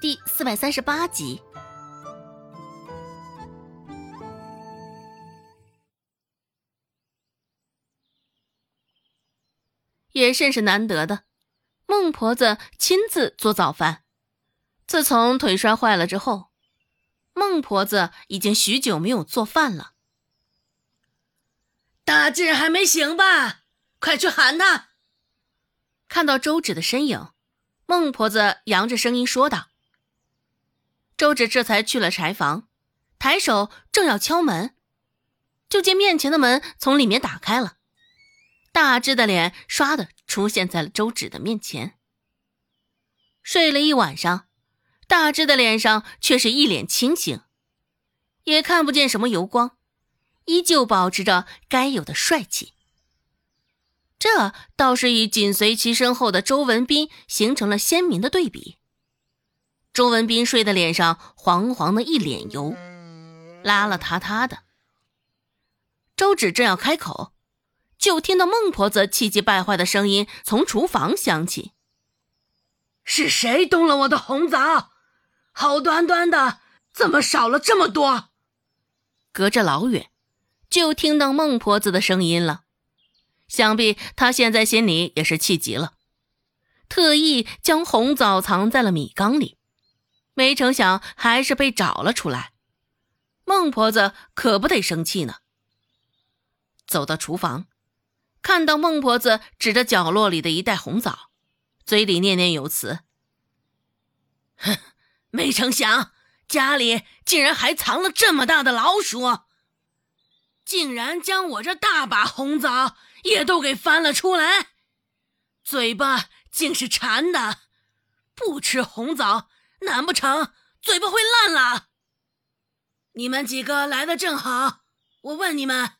第四百三十八集，也甚是难得的，孟婆子亲自做早饭。自从腿摔坏了之后，孟婆子已经许久没有做饭了。大志还没醒吧？快去喊他！看到周芷的身影，孟婆子扬着声音说道。周芷这才去了柴房，抬手正要敲门，就见面前的门从里面打开了，大志的脸唰的出现在了周芷的面前。睡了一晚上，大志的脸上却是一脸清醒，也看不见什么油光，依旧保持着该有的帅气。这倒是与紧随其身后的周文斌形成了鲜明的对比。周文斌睡得脸上黄黄的一脸油，邋邋遢遢的。周芷正要开口，就听到孟婆子气急败坏的声音从厨房响起：“是谁动了我的红枣？好端端的，怎么少了这么多？”隔着老远，就听到孟婆子的声音了。想必她现在心里也是气急了，特意将红枣藏在了米缸里，没成想还是被找了出来。孟婆子可不得生气呢。走到厨房，看到孟婆子指着角落里的一袋红枣，嘴里念念有词：“哼，没成想家里竟然还藏了这么大的老鼠，竟然将我这大把红枣。”也都给翻了出来，嘴巴竟是馋的，不吃红枣，难不成嘴巴会烂了？你们几个来的正好，我问你们，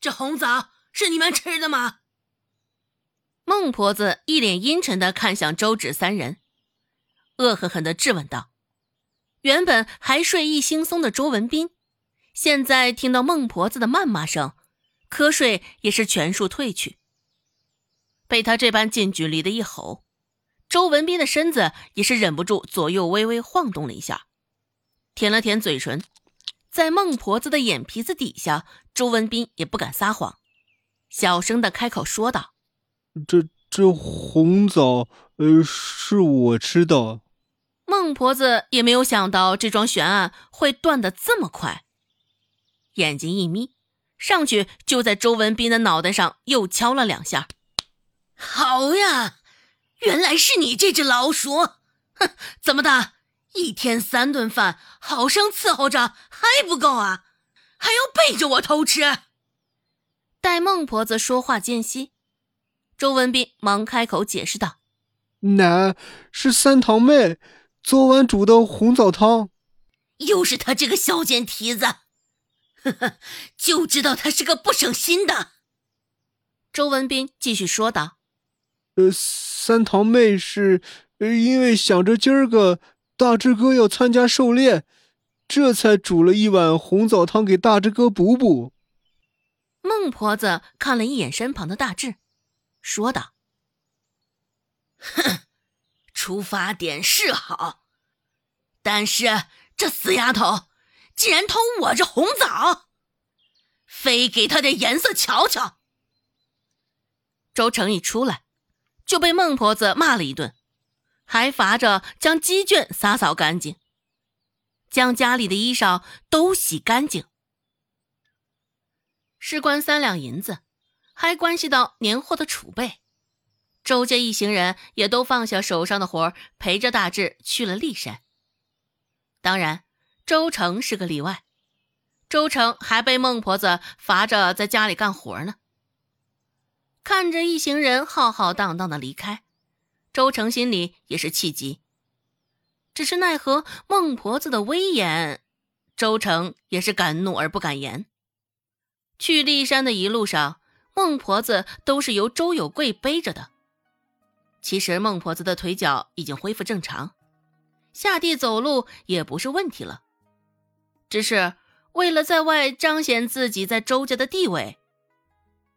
这红枣是你们吃的吗？孟婆子一脸阴沉的看向周芷三人，恶狠狠的质问道：“原本还睡意惺忪的周文斌，现在听到孟婆子的谩骂声。”瞌睡也是全数退去。被他这般近距离的一吼，周文斌的身子也是忍不住左右微微晃动了一下，舔了舔嘴唇，在孟婆子的眼皮子底下，周文斌也不敢撒谎，小声的开口说道：“这这红枣，呃，是我吃的。”孟婆子也没有想到这桩悬案会断得这么快，眼睛一眯。上去就在周文斌的脑袋上又敲了两下。好呀，原来是你这只老鼠！哼，怎么的？一天三顿饭，好生伺候着还不够啊？还要背着我偷吃？待孟婆子说话间隙，周文斌忙开口解释道：“奶是三堂妹昨晚煮的红枣汤。”又是他这个小贱蹄子！呵呵，就知道他是个不省心的。周文斌继续说道：“呃，三堂妹是因为想着今儿个大志哥要参加狩猎，这才煮了一碗红枣汤给大志哥补补。”孟婆子看了一眼身旁的大志，说道：“哼，出发点是好，但是这死丫头……”竟然偷我这红枣，非给她点颜色瞧瞧。周成一出来，就被孟婆子骂了一顿，还罚着将鸡圈洒扫干净，将家里的衣裳都洗干净。事关三两银子，还关系到年货的储备，周家一行人也都放下手上的活陪着大志去了骊山。当然。周成是个例外，周成还被孟婆子罚着在家里干活呢。看着一行人浩浩荡荡的离开，周成心里也是气急。只是奈何孟婆子的威严，周成也是敢怒而不敢言。去骊山的一路上，孟婆子都是由周有贵背着的。其实孟婆子的腿脚已经恢复正常，下地走路也不是问题了。只是为了在外彰显自己在周家的地位，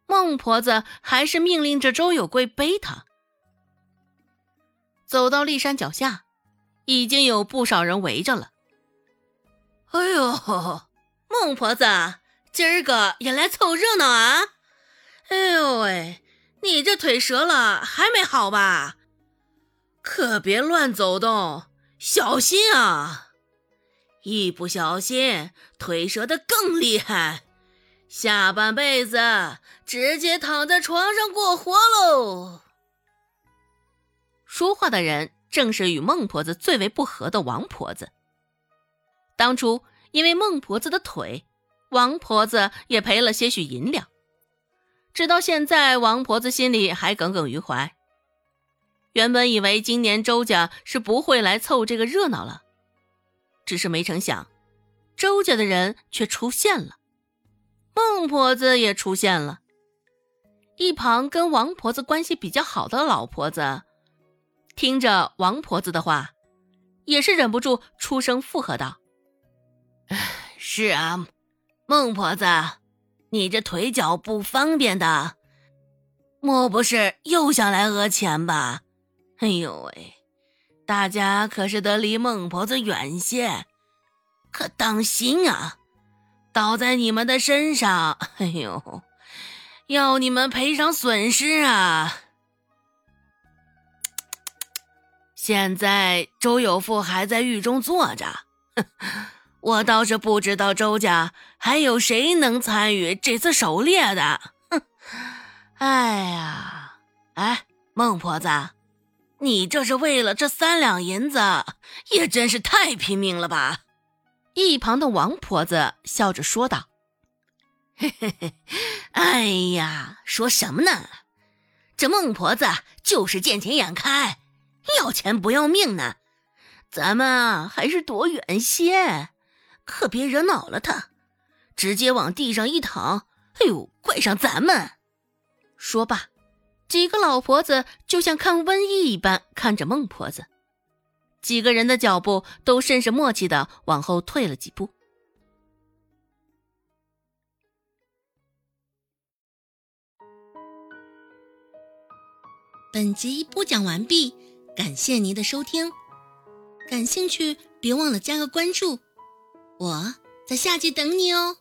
孟婆子还是命令着周有贵背她。走到骊山脚下，已经有不少人围着了。哎呦，孟婆子，今儿个也来凑热闹啊！哎呦喂，你这腿折了还没好吧？可别乱走动，小心啊！一不小心腿折的更厉害，下半辈子直接躺在床上过活喽。说话的人正是与孟婆子最为不和的王婆子。当初因为孟婆子的腿，王婆子也赔了些许银两。直到现在，王婆子心里还耿耿于怀。原本以为今年周家是不会来凑这个热闹了，只是没成想，周家的人却出现了，孟婆子也出现了。一旁跟王婆子关系比较好的老婆子。听着王婆子的话，也是忍不住出声附和道：“是啊，孟婆子，你这腿脚不方便的，莫不是又想来讹钱吧？哎呦喂，大家可是得离孟婆子远些，可当心啊，倒在你们的身上，哎呦，要你们赔偿损失啊！”现在周有富还在狱中坐着，我倒是不知道周家还有谁能参与这次狩猎的。哼，哎呀，哎，孟婆子，你这是为了这三两银子，也真是太拼命了吧？一旁的王婆子笑着说道：“嘿嘿嘿，哎呀，说什么呢？这孟婆子就是见钱眼开。”要钱不要命呢，咱们啊还是躲远些，可别惹恼了他，直接往地上一躺，哎呦，怪上咱们。说罢，几个老婆子就像看瘟疫一般看着孟婆子，几个人的脚步都甚是默契的往后退了几步。本集播讲完毕。感谢您的收听，感兴趣别忘了加个关注，我在下集等你哦。